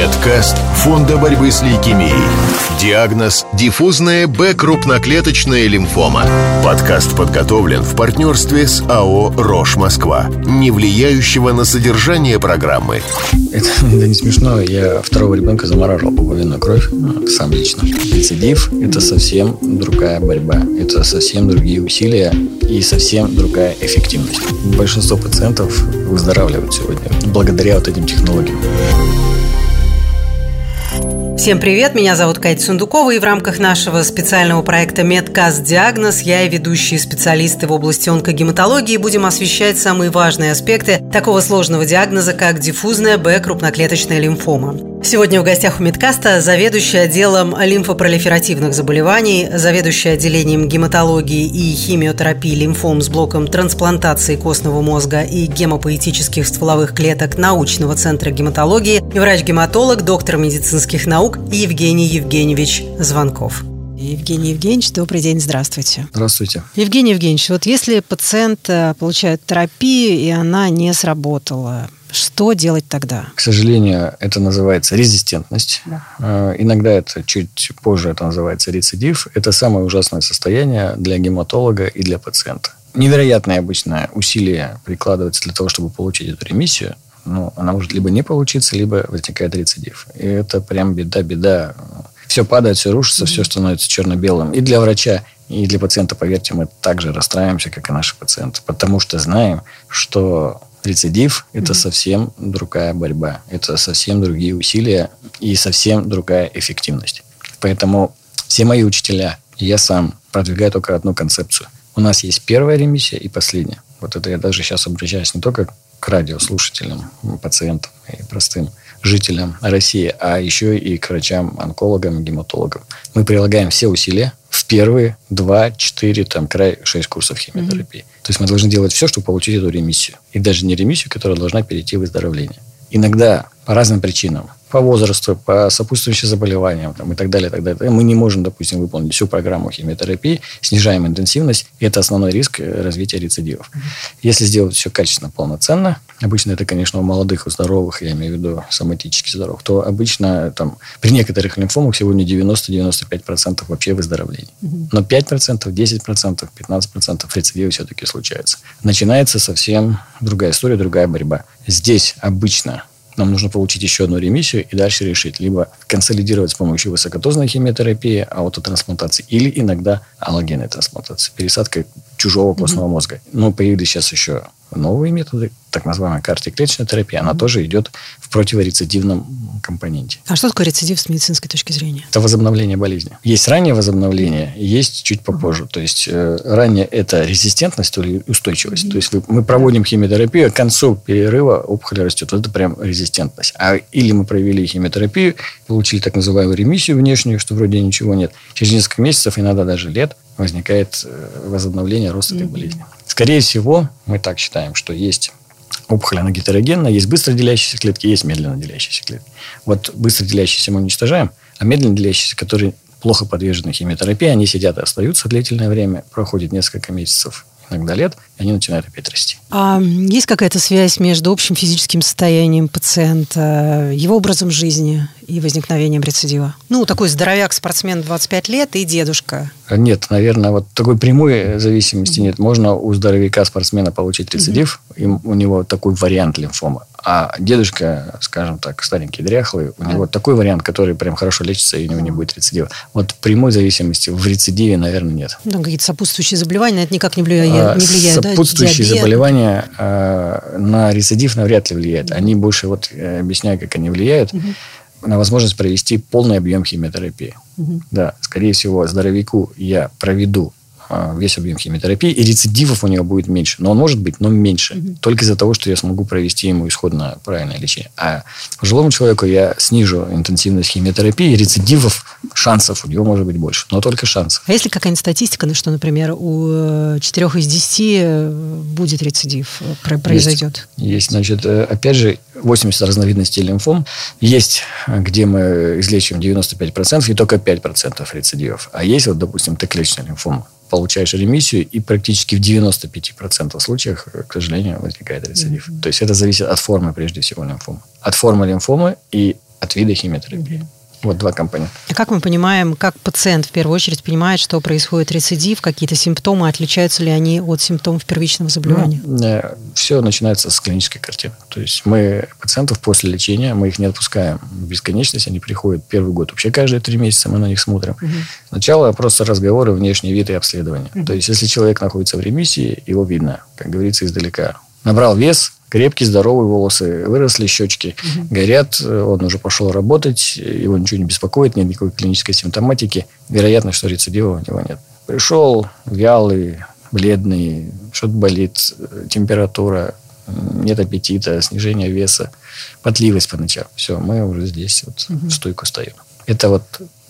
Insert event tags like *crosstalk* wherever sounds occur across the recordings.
Медкаст Фонда борьбы с лейкемией. Диагноз – диффузная Б-крупноклеточная лимфома. Подкаст подготовлен в партнерстве с АО «Рош Москва», не влияющего на содержание программы. Это да не смешно, я второго ребенка замораживал пуповинную кровь, ну, сам лично. Рецидив – это совсем другая борьба, это совсем другие усилия и совсем другая эффективность. Большинство пациентов выздоравливают сегодня благодаря вот этим технологиям. Всем привет, меня зовут Катя Сундукова, и в рамках нашего специального проекта «Медкаст Диагноз» я и ведущие специалисты в области онкогематологии будем освещать самые важные аспекты такого сложного диагноза, как диффузная Б-крупноклеточная лимфома. Сегодня в гостях у Медкаста заведующий отделом лимфопролиферативных заболеваний, заведующий отделением гематологии и химиотерапии лимфом с блоком трансплантации костного мозга и гемопоэтических стволовых клеток научного центра гематологии и врач-гематолог, доктор медицинских наук Евгений Евгеньевич Звонков. Евгений Евгеньевич, добрый день, здравствуйте. Здравствуйте. Евгений Евгеньевич, вот если пациент э, получает терапию, и она не сработала, что делать тогда? К сожалению, это называется резистентность. Да. Э, иногда это чуть позже это называется рецидив. Это самое ужасное состояние для гематолога и для пациента. Невероятное обычное усилие прикладывается для того, чтобы получить эту ремиссию. Ну, она может либо не получиться, либо возникает рецидив. И это прям беда-беда. Все падает, все рушится, mm-hmm. все становится черно-белым. И для врача, и для пациента, поверьте, мы также расстраиваемся, как и наши пациенты. Потому что знаем, что Рецидив – это mm-hmm. совсем другая борьба, это совсем другие усилия и совсем другая эффективность. Поэтому все мои учителя, и я сам продвигаю только одну концепцию. У нас есть первая ремиссия и последняя. Вот это я даже сейчас обращаюсь не только к радиослушателям, пациентам и простым жителям России, а еще и к врачам, онкологам, гематологам. Мы прилагаем все усилия в первые два, четыре, там, край, шесть курсов химиотерапии. Mm-hmm. То есть мы должны делать все, чтобы получить эту ремиссию. И даже не ремиссию, которая должна перейти в выздоровление. Иногда по разным причинам по возрасту, по сопутствующим заболеваниям там, и так далее, так далее. Мы не можем, допустим, выполнить всю программу химиотерапии, снижаем интенсивность, и это основной риск э, развития рецидивов. Если сделать все качественно, полноценно, обычно это, конечно, у молодых, у здоровых, я имею в виду соматически здоровых, то обычно там, при некоторых лимфомах сегодня 90-95% вообще выздоровлений. Но 5%, 10%, 15% рецидивы все-таки случаются. Начинается совсем другая история, другая борьба. Здесь обычно нам нужно получить еще одну ремиссию и дальше решить. Либо консолидировать с помощью высокодозной химиотерапии, аутотрансплантации, или иногда аллогенной трансплантации, пересадка чужого костного mm-hmm. мозга. Но появились сейчас еще новые методы, так называемая картоклеточная терапия, она mm-hmm. тоже идет в противорецидивном компоненте. А что такое рецидив с медицинской точки зрения? Это возобновление болезни. Есть раннее возобновление, есть чуть попозже. Mm-hmm. То есть э, ранее это резистентность или устойчивость. Mm-hmm. То есть вы, мы проводим химиотерапию, к концу перерыва опухоль растет. Вот это прям резистентность. А или мы провели химиотерапию, получили так называемую ремиссию внешнюю, что вроде ничего нет. Через несколько месяцев, иногда даже лет, возникает э, возобновление роста этой болезни. Скорее всего, мы так считаем, что есть опухоль, она гетерогенная, есть быстро делящиеся клетки, есть медленно делящиеся клетки. Вот быстро делящиеся мы уничтожаем, а медленно делящиеся, которые плохо подвержены химиотерапии, они сидят и остаются длительное время, проходит несколько месяцев, иногда лет, они начинают опять расти. А есть какая-то связь между общим физическим состоянием пациента, его образом жизни и возникновением рецидива? Ну, такой здоровяк, спортсмен 25 лет и дедушка. Нет, наверное, вот такой прямой зависимости mm-hmm. нет. Можно у здоровяка спортсмена получить рецидив, mm-hmm. и у него такой вариант лимфомы. А дедушка, скажем так, старенький, дряхлый, у него такой вариант, который прям хорошо лечится, и у него не будет рецидива. Вот прямой зависимости в рецидиве, наверное, нет. Ну, какие-то сопутствующие заболевания, это никак не влияет, а, не влияет Сопутствующие да? заболевания э, на рецидив навряд ли влияют. Они больше, вот э, объясняю, как они влияют, угу. на возможность провести полный объем химиотерапии. Угу. Да, скорее всего, здоровяку я проведу весь объем химиотерапии, и рецидивов у него будет меньше. Но он может быть, но меньше. Угу. Только из-за того, что я смогу провести ему исходно правильное лечение. А пожилому человеку я снижу интенсивность химиотерапии, и рецидивов, шансов у него может быть больше. Но только шансов. А есть ли какая-нибудь статистика, на что, например, у 4 из 10 э, будет рецидив, э, произойдет? Есть. есть. Значит, э, опять же, 80 разновидностей лимфом. Есть, где мы излечиваем 95% и только 5% рецидивов. А есть, вот, допустим, Т-клеточная лимфома получаешь ремиссию, и практически в 95% случаях, к сожалению, возникает рецидив. Mm-hmm. То есть это зависит от формы, прежде всего, лимфомы. От формы лимфомы и от вида химиотерапии. Вот два компонента. А как мы понимаем, как пациент в первую очередь понимает, что происходит рецидив, какие-то симптомы, отличаются ли они от симптомов первичного заболевания? Ну, э, все начинается с клинической картины. То есть мы пациентов после лечения, мы их не отпускаем в бесконечность, они приходят первый год. Вообще каждые три месяца мы на них смотрим. Угу. Сначала просто разговоры, внешний вид и обследование. Угу. То есть если человек находится в ремиссии, его видно, как говорится, издалека. Набрал вес, крепкие, здоровые волосы, выросли щечки, угу. горят, он уже пошел работать, его ничего не беспокоит, нет никакой клинической симптоматики. Вероятно, что рецидива у него нет. Пришел вялый, бледный, что-то болит, температура, нет аппетита, снижение веса, потливость по ночам. Все, мы уже здесь вот угу. в стойку стоим. Это вот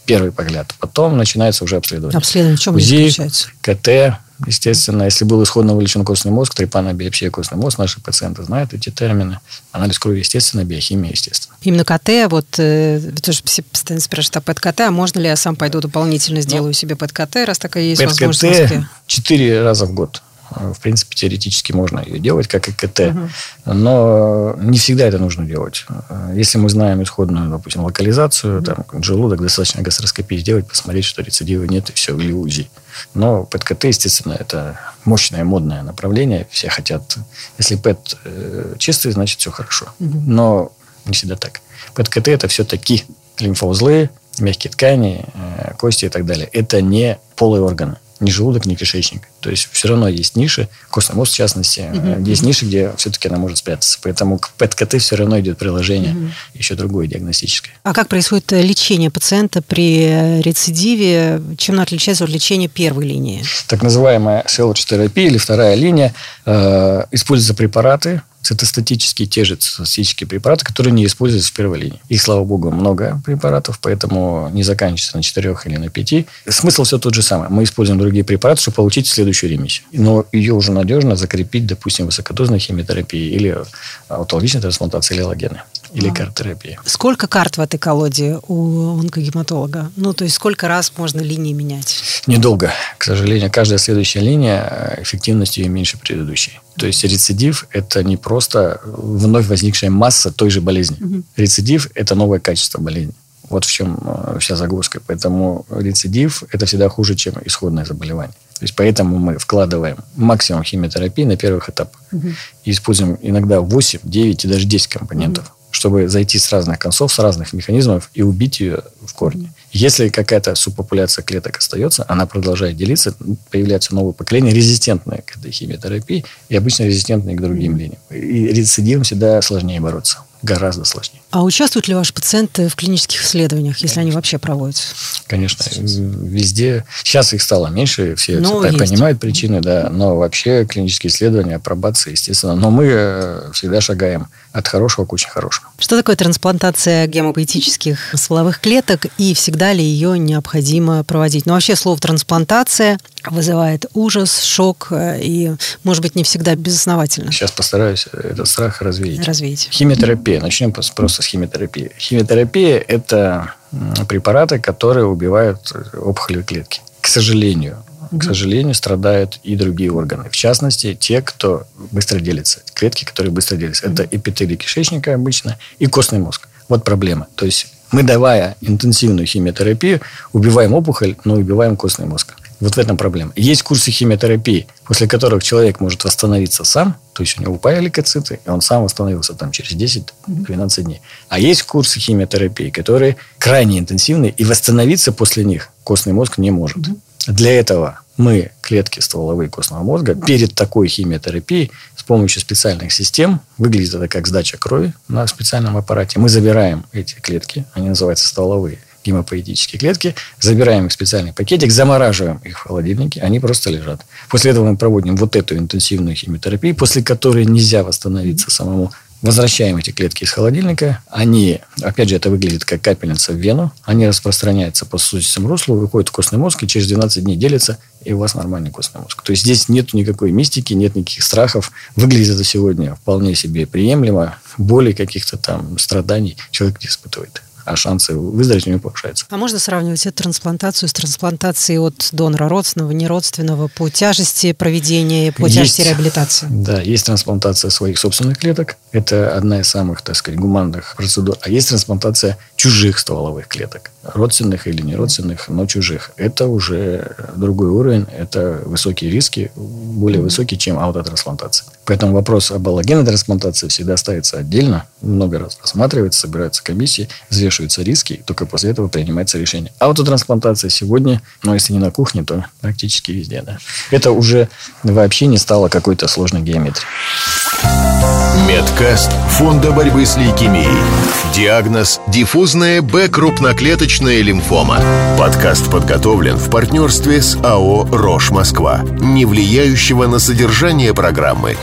первый погляд. Потом начинается уже обследование. Обследование в чем УЗИ, заключается? КТ, естественно. Если был исходно вылечен костный мозг, трепана, биопсия, костный мозг, наши пациенты знают эти термины. Анализ крови, естественно, биохимия, естественно. Именно КТ, вот, э, тоже все постоянно спрашивают о ПЭТ-КТ, а можно ли я сам пойду дополнительно сделаю ну, себе ПЭТ-КТ, раз такая есть ПЭТ-КТ возможность? четыре раза в год в принципе, теоретически можно ее делать, как и КТ. Угу. Но не всегда это нужно делать. Если мы знаем исходную, допустим, локализацию, угу. там, желудок, достаточно гастроскопии сделать, посмотреть, что рецидива нет, и все, или УЗИ. Но ПЭТ-КТ, естественно, это мощное, модное направление. Все хотят... Если ПЭТ э, чистый, значит, все хорошо. Угу. Но не всегда так. ПЭТ-КТ – это все-таки лимфоузлы, мягкие ткани, э, кости и так далее. Это не полые органы ни желудок, ни кишечник. То есть все равно есть ниши, костный мозг в частности, угу. есть ниши, где все-таки она может спрятаться. Поэтому к ПЭТ-КТ все равно идет приложение, угу. еще другое диагностическое. А как происходит э, лечение пациента при рецидиве? Чем оно отличается от лечения первой линии? Так называемая селоч-терапия или вторая линия. Э, используются препараты, цитостатические, те же цитостатические препараты, которые не используются в первой линии. Их, слава богу, много препаратов, поэтому не заканчивается на четырех или на пяти. Смысл все тот же самый. Мы используем другие препараты, чтобы получить следующую ремиссию. Но ее уже надежно закрепить, допустим, высокодозной химиотерапии или аутологичной трансплантации или аллогены или а. карт-терапии. Сколько карт в этой колоде у онкогематолога? Ну, то есть, сколько раз можно линии менять? Недолго. К сожалению, каждая следующая линия эффективность ее меньше предыдущей. То есть рецидив – это не просто вновь возникшая масса той же болезни. Угу. Рецидив – это новое качество болезни. Вот в чем э, вся загвоздка. Поэтому рецидив – это всегда хуже, чем исходное заболевание. То есть поэтому мы вкладываем максимум химиотерапии на первых этапах. Угу. И используем иногда 8, 9 и даже 10 компонентов. Угу чтобы зайти с разных концов, с разных механизмов и убить ее в корне. Если какая-то субпопуляция клеток остается, она продолжает делиться, появляются новые поколения, резистентные к этой химиотерапии и обычно резистентные к другим линиям. И рецидивом всегда сложнее бороться гораздо сложнее. А участвуют ли ваши пациенты в клинических исследованиях, если Конечно. они вообще проводятся? Конечно, везде. Сейчас их стало меньше, все но ну, понимают причины, да, но вообще клинические исследования, апробация, естественно. Но мы э, всегда шагаем от хорошего к очень хорошему. Что такое трансплантация гемопоэтических стволовых клеток и всегда ли ее необходимо проводить? Ну, вообще слово трансплантация вызывает ужас, шок э, и, может быть, не всегда безосновательно. Сейчас постараюсь этот страх развеять. Развеять. Химиотерапия. Начнем просто с химиотерапии. Химиотерапия – это препараты, которые убивают опухолевые клетки. К сожалению, к сожалению, страдают и другие органы. В частности, те, кто быстро делится. Клетки, которые быстро делятся. Это эпителий кишечника обычно и костный мозг. Вот проблема. То есть мы, давая интенсивную химиотерапию, убиваем опухоль, но убиваем костный мозг. Вот в этом проблема. Есть курсы химиотерапии, после которых человек может восстановиться сам, то есть у него упали лейкоциты, и он сам восстановился там через 10-12 дней. А есть курсы химиотерапии, которые крайне интенсивные, и восстановиться после них костный мозг не может. Для этого мы клетки стволовые костного мозга перед такой химиотерапией с помощью специальных систем, выглядит это как сдача крови на специальном аппарате, мы забираем эти клетки, они называются стволовые, гемопоэтические клетки, забираем их в специальный пакетик, замораживаем их в холодильнике, они просто лежат. После этого мы проводим вот эту интенсивную химиотерапию, после которой нельзя восстановиться самому. Возвращаем эти клетки из холодильника. Они, опять же, это выглядит как капельница в вену. Они распространяются по сосудистому руслу, выходят в костный мозг, и через 12 дней делятся, и у вас нормальный костный мозг. То есть здесь нет никакой мистики, нет никаких страхов. Выглядит это сегодня вполне себе приемлемо. Боли каких-то там страданий человек не испытывает. А шансы выздороветь у него повышаются. А можно сравнивать эту трансплантацию с трансплантацией от донора родственного, неродственного по тяжести проведения, по есть, тяжести реабилитации? Да, есть трансплантация своих собственных клеток. Это одна из самых, так сказать, гуманных процедур. А есть трансплантация чужих стволовых клеток. Родственных или неродственных, но чужих. Это уже другой уровень. Это высокие риски, более высокие, чем аутотрансплантация. Поэтому вопрос об аллогенной трансплантации всегда ставится отдельно, много раз рассматривается, собираются комиссии, взвешиваются риски, и только после этого принимается решение. Аутотрансплантация сегодня, ну, если не на кухне, то практически везде, да. Это уже вообще не стало какой-то сложной геометрией. Медкаст Фонда борьбы с лейкемией. Диагноз – диффузная Б-крупноклеточная лимфома. Подкаст подготовлен в партнерстве с АО «Рош Москва», не влияющего на содержание программы.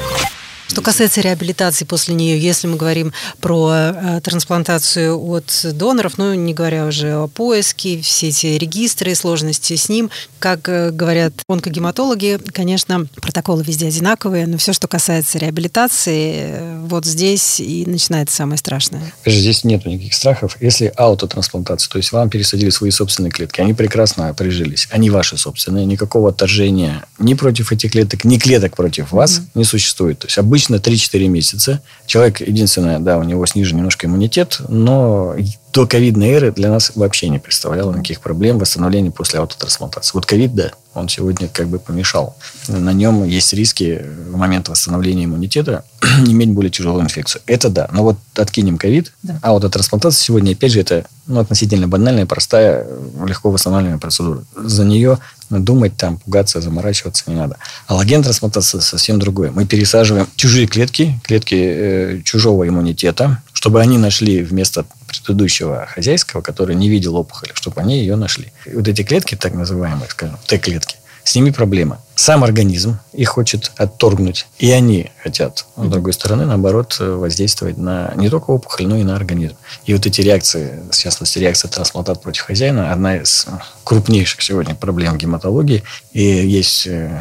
Что касается реабилитации после нее, если мы говорим про э, трансплантацию от доноров, ну, не говоря уже о поиске, все эти регистры, сложности с ним, как э, говорят онкогематологи, конечно, протоколы везде одинаковые, но все, что касается реабилитации, э, вот здесь и начинается самое страшное. Здесь нет никаких страхов. Если аутотрансплантация, то есть вам пересадили свои собственные клетки, они прекрасно прижились, они ваши собственные, никакого отторжения ни против этих клеток, ни клеток против вас mm-hmm. не существует. То есть обычно 3-4 месяца. Человек, единственное, да, у него снижен немножко иммунитет, но до ковидной эры для нас вообще не представляло никаких проблем восстановления после аутотрансплантации. Вот ковид, да, он сегодня как бы помешал. На нем есть риски в момент восстановления иммунитета *clears throat* иметь более тяжелую инфекцию. Это да. Но вот откинем ковид, да. аутотрансплантация сегодня, опять же, это ну, относительно банальная, простая, легко восстанавливаемая процедура. За нее думать, там, пугаться, заморачиваться не надо. Аллоген трансплантация совсем другое. Мы пересаживаем чужие клетки, клетки э, чужого иммунитета, чтобы они нашли вместо предыдущего хозяйского, который не видел опухоли, чтобы они ее нашли. И вот эти клетки, так называемые, скажем, Т-клетки, с ними проблема. Сам организм их хочет отторгнуть, и они хотят, с другой стороны, наоборот, воздействовать на не только опухоль, но и на организм. И вот эти реакции, в частности, реакция трансплантат против хозяина, одна из крупнейших сегодня проблем гематологии. И есть э,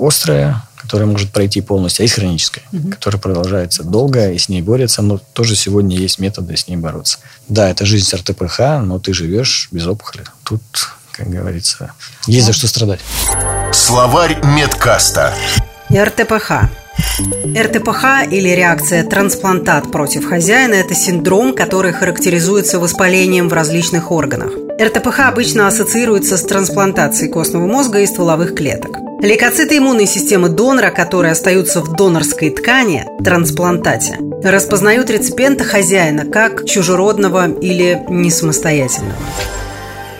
острая которая может пройти полностью, а есть хроническая, угу. которая продолжается долго, и с ней борется, но тоже сегодня есть методы с ней бороться. Да, это жизнь с РТПХ, но ты живешь без опухоли. Тут, как говорится, есть за что страдать. Словарь медкаста. РТПХ. РТПХ или реакция трансплантат против хозяина – это синдром, который характеризуется воспалением в различных органах. РТПХ обычно ассоциируется с трансплантацией костного мозга и стволовых клеток. Лейкоциты иммунной системы донора, которые остаются в донорской ткани, трансплантате, распознают реципиента хозяина как чужеродного или несамостоятельного.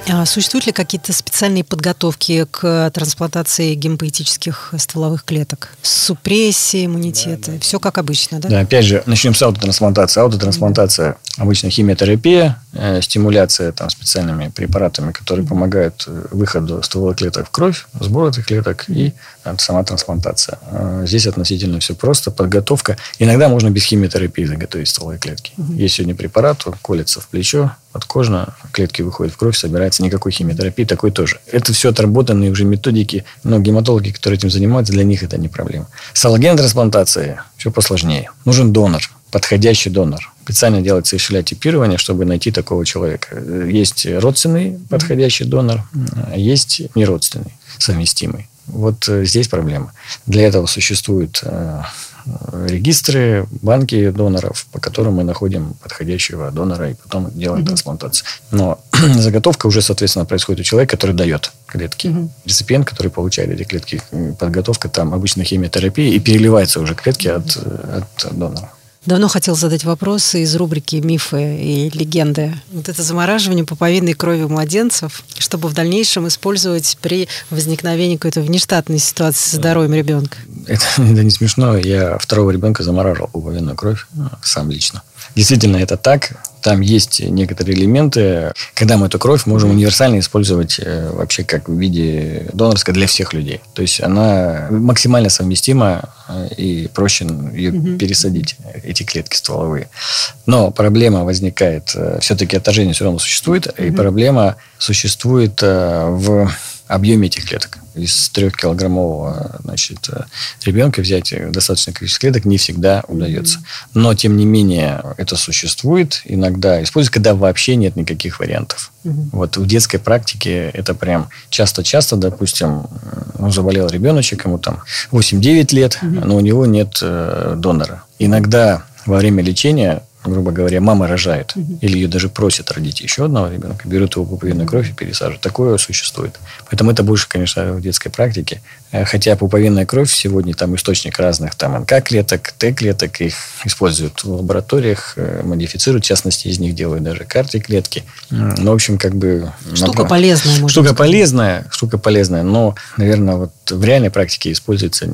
А существуют ли какие-то специальные подготовки к трансплантации гемопоэтических стволовых клеток? Супрессия иммунитета? Да, да. Все как обычно, да? Да, опять же, начнем с аутотрансплантации. Аутотрансплантация, mm обычно химиотерапия, э, стимуляция там, специальными препаратами, которые mm помогают э, выходу стволовых клеток в кровь, сбору этих клеток и э, сама трансплантация. Э, здесь относительно все просто. Подготовка. Иногда можно без химиотерапии заготовить стволовые клетки. mm Есть сегодня препарат, он колется в плечо, подкожно, клетки выходят в кровь, собирается никакой химиотерапии, такой тоже. Это все отработанные уже методики, но гематологи, которые этим занимаются, для них это не проблема. С аллогенной трансплантацией все посложнее. Нужен донор, подходящий донор. Специально делается эшелятипирование, чтобы найти такого человека. Есть родственный подходящий донор, а есть неродственный, совместимый. Вот э, здесь проблема. Для этого существуют э, регистры, банки доноров, по которым мы находим подходящего донора и потом делаем mm трансплантацию. Но *clears throat* заготовка уже, соответственно, происходит у человека, который дает клетки. mm Реципиент, который получает эти клетки, подготовка там обычно химиотерапия и переливается уже клетки от, от донора. Давно хотел задать вопрос из рубрики «Мифы и легенды». Вот это замораживание пуповинной крови младенцев, чтобы в дальнейшем использовать при возникновении какой-то внештатной ситуации со здоровьем ребенка. Это, *laughs* это не смешно. Я второго ребенка замораживал пуповинную кровь ну, сам лично. Действительно, это так. Там есть некоторые элементы, когда мы эту кровь можем универсально использовать э, вообще как в виде донорской для всех людей. То есть она максимально совместима э, и проще ее угу. пересадить, эти клетки стволовые. Но проблема возникает, э, все-таки отторжение все равно существует, угу. и проблема существует в объеме этих клеток. Из трехкилограммового значит, ребенка взять достаточное количество клеток не всегда удается. Но, тем не менее, это существует. Иногда используют, когда вообще нет никаких вариантов. Угу. Вот в детской практике это прям часто-часто, допустим, ну, заболел ребеночек, ему там 8-9 лет, угу. но у него нет э, донора. Иногда во время лечения грубо говоря, мама рожает, угу. или ее даже просят родить еще одного ребенка, берут его пуповинную кровь и пересаживают. Такое существует. Поэтому это больше, конечно, в детской практике. Э, хотя пуповинная кровь сегодня там источник разных там НК-клеток, Т-клеток, их используют в лабораториях, э, модифицируют, в частности, из них делают даже карты-клетки. Ну, в общем, как бы... Штука надо... полезная, Штука полезная, штука полезная, но, наверное, вот в реальной практике используется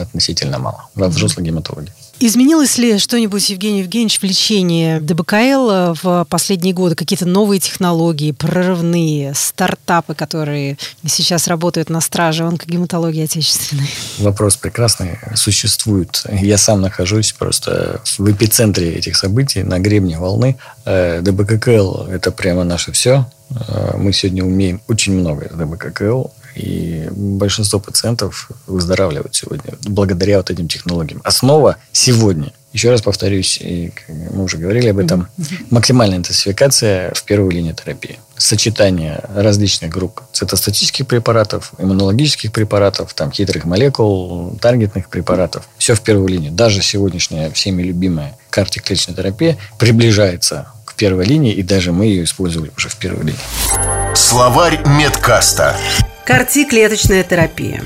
относительно мало в взрослой гематологии. Изменилось ли что-нибудь, Евгений Евгеньевич, в лечении ДБКЛ э, в последние годы? Какие-то новые технологии, прорывные, стартапы, которые сейчас работают на страже онкогематологии отечественной? Вопрос прекрасный. Существует. Я сам нахожусь просто в эпицентре этих событий, на гребне волны. Э, ДБКЛ – это прямо наше все. Э, мы сегодня умеем очень много ДБКЛ. И большинство пациентов выздоравливают сегодня благодаря вот этим технологиям. Основа сегодня, еще раз повторюсь, и мы уже говорили об этом, максимальная интенсификация в первую линию терапии. Сочетание различных групп цитостатических препаратов, иммунологических препаратов, там, хитрых молекул, таргетных препаратов. Все в первую линию. Даже сегодняшняя всеми любимая картиклеточная терапия приближается к первой линии, и даже мы ее использовали уже в первой линии. Словарь Медкаста. Карти-клеточная терапия.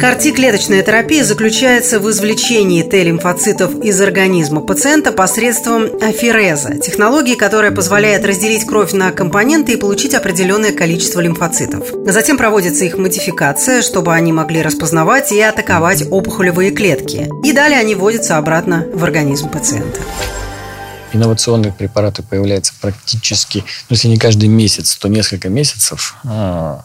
Карти-клеточная терапия заключается в извлечении Т-лимфоцитов из организма пациента посредством афереза, технологии, которая позволяет разделить кровь на компоненты и получить определенное количество лимфоцитов. Затем проводится их модификация, чтобы они могли распознавать и атаковать опухолевые клетки. И далее они вводятся обратно в организм пациента инновационные препараты появляются практически, ну, если не каждый месяц, то несколько месяцев. А, а,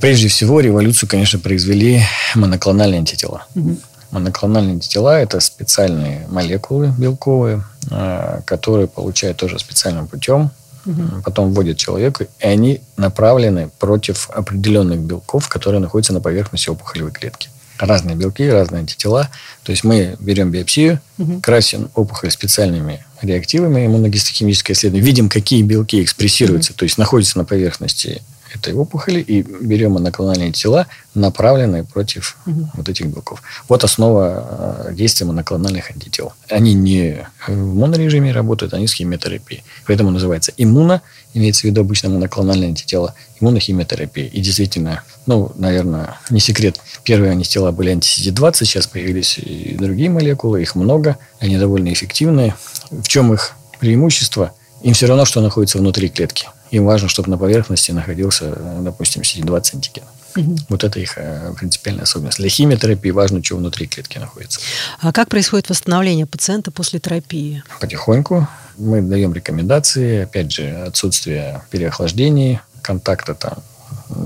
прежде всего, революцию, конечно, произвели моноклональные антитела. Угу. Моноклональные антитела – это специальные молекулы белковые, а, которые получают тоже специальным путем, угу. потом вводят человеку, и они направлены против определенных белков, которые находятся на поверхности опухолевой клетки. Разные белки, разные антитела. То есть мы берем биопсию, угу. красим опухоль специальными реактивами, иммуногистохимическое исследование, видим, какие белки экспрессируются, угу. то есть находятся на поверхности этой опухоли и берем моноклональные тела, направленные против угу. вот этих белков. Вот основа э, действия моноклональных антител. Они не в монорежиме работают, они с химиотерапией. Поэтому называется иммуно, имеется в виду обычно моноклональные антитела, иммунохимиотерапия. И действительно, ну, наверное, не секрет, первые антитела были анти-CD20, сейчас появились и другие молекулы, их много, они довольно эффективные. В чем их преимущество? Им все равно, что находится внутри клетки. Им важно, чтобы на поверхности находился, допустим, CD20 антиген. Угу. Вот это их э, принципиальная особенность. Для химиотерапии важно, что внутри клетки находится. А как происходит восстановление пациента после терапии? Потихоньку. Мы даем рекомендации. Опять же, отсутствие переохлаждений, контакта там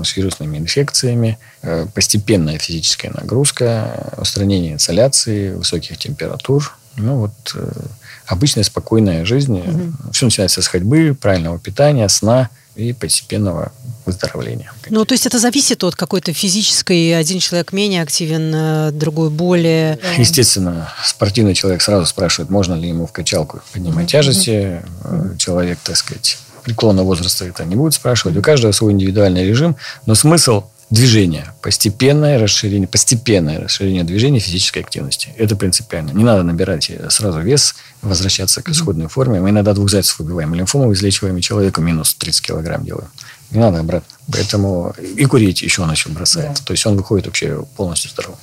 с вирусными инфекциями, э, постепенная физическая нагрузка, устранение инсоляции, высоких температур. Ну вот обычная спокойная жизнь. Угу. Все начинается с ходьбы, правильного питания, сна и постепенного выздоровления. Ну, то есть это зависит от какой-то физической, один человек менее активен, э, другой более... Естественно, спортивный человек сразу спрашивает, можно ли ему в качалку поднимать тяжести. mm Человек, так сказать, преклонного возраста это не будет спрашивать. У каждого свой индивидуальный режим, но смысл движение, постепенное расширение, постепенное расширение движения физической активности. Это принципиально. Не надо набирать сразу вес, возвращаться к исходной форме. Мы иногда двух зайцев убиваем. Лимфому излечиваем, и человеку минус 30 килограмм делаем. Не надо обратно. Поэтому и курить еще он еще бросает. Да. То есть он выходит вообще полностью здоровым.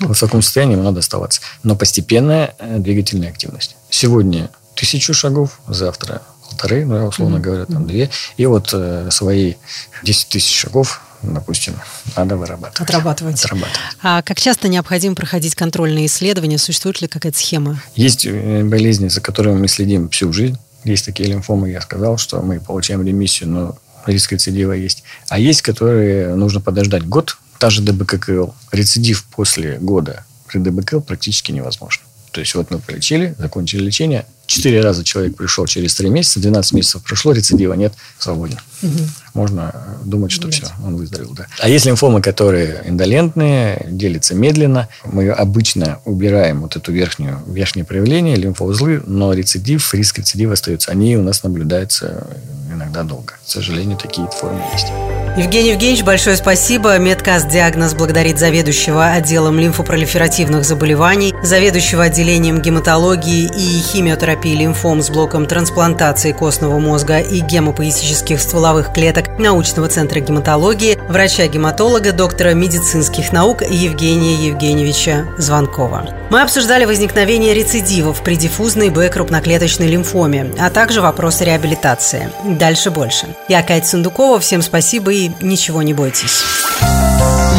В таком состоянии ему надо оставаться. Но постепенная э, двигательная активность. Сегодня тысячу шагов, завтра полторы, ну, условно mm-hmm. говоря, там две. И вот э, свои 10 тысяч шагов допустим, надо вырабатывать. Отрабатывать. Отрабатывать. А как часто необходимо проходить контрольные исследования? Существует ли какая-то схема? Есть э, болезни, за которыми мы следим всю жизнь. Есть такие лимфомы, я сказал, что мы получаем ремиссию, но риск рецидива есть. А есть, которые нужно подождать год, та же ДБККЛ. Рецидив после года при ДБКЛ практически невозможно. То есть вот мы полечили, закончили лечение, четыре раза человек пришел через три месяца, 12 месяцев прошло, рецидива нет, свободен. Угу. Можно думать, что Блять. все, он выздоровел. Да. А есть лимфомы, которые индолентные, делятся медленно. Мы обычно убираем вот эту верхнюю, верхнее проявление, лимфоузлы, но рецидив, риск рецидива остается. Они у нас наблюдаются иногда долго. К сожалению, такие формы есть. Евгений Евгеньевич, большое спасибо. Медкаст «Диагноз» благодарит заведующего отделом лимфопролиферативных заболеваний, заведующего отделением гематологии и химиотерапии лимфом с блоком трансплантации костного мозга и гемопоэтических стволовых клеток научного центра гематологии, врача-гематолога, доктора медицинских наук Евгения Евгеньевича Звонкова. Мы обсуждали возникновение рецидивов при диффузной Б крупноклеточной лимфоме, а также вопросы реабилитации. Дальше больше. Я Катя Сундукова. Всем спасибо и ничего не бойтесь.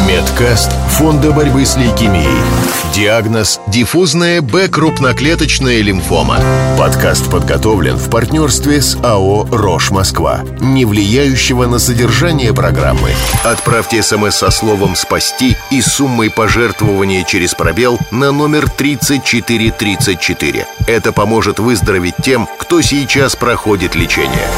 Медкаст Фонда борьбы с лейкемией. Диагноз – диффузная Б-крупноклеточная лимфома. Подкаст подготовлен в партнерстве с АО «Рош Москва», не влияющего на содержание программы. Отправьте смс со словом «Спасти» и суммой пожертвования через пробел на номер 3434. Это поможет выздороветь тем, кто сейчас проходит лечение.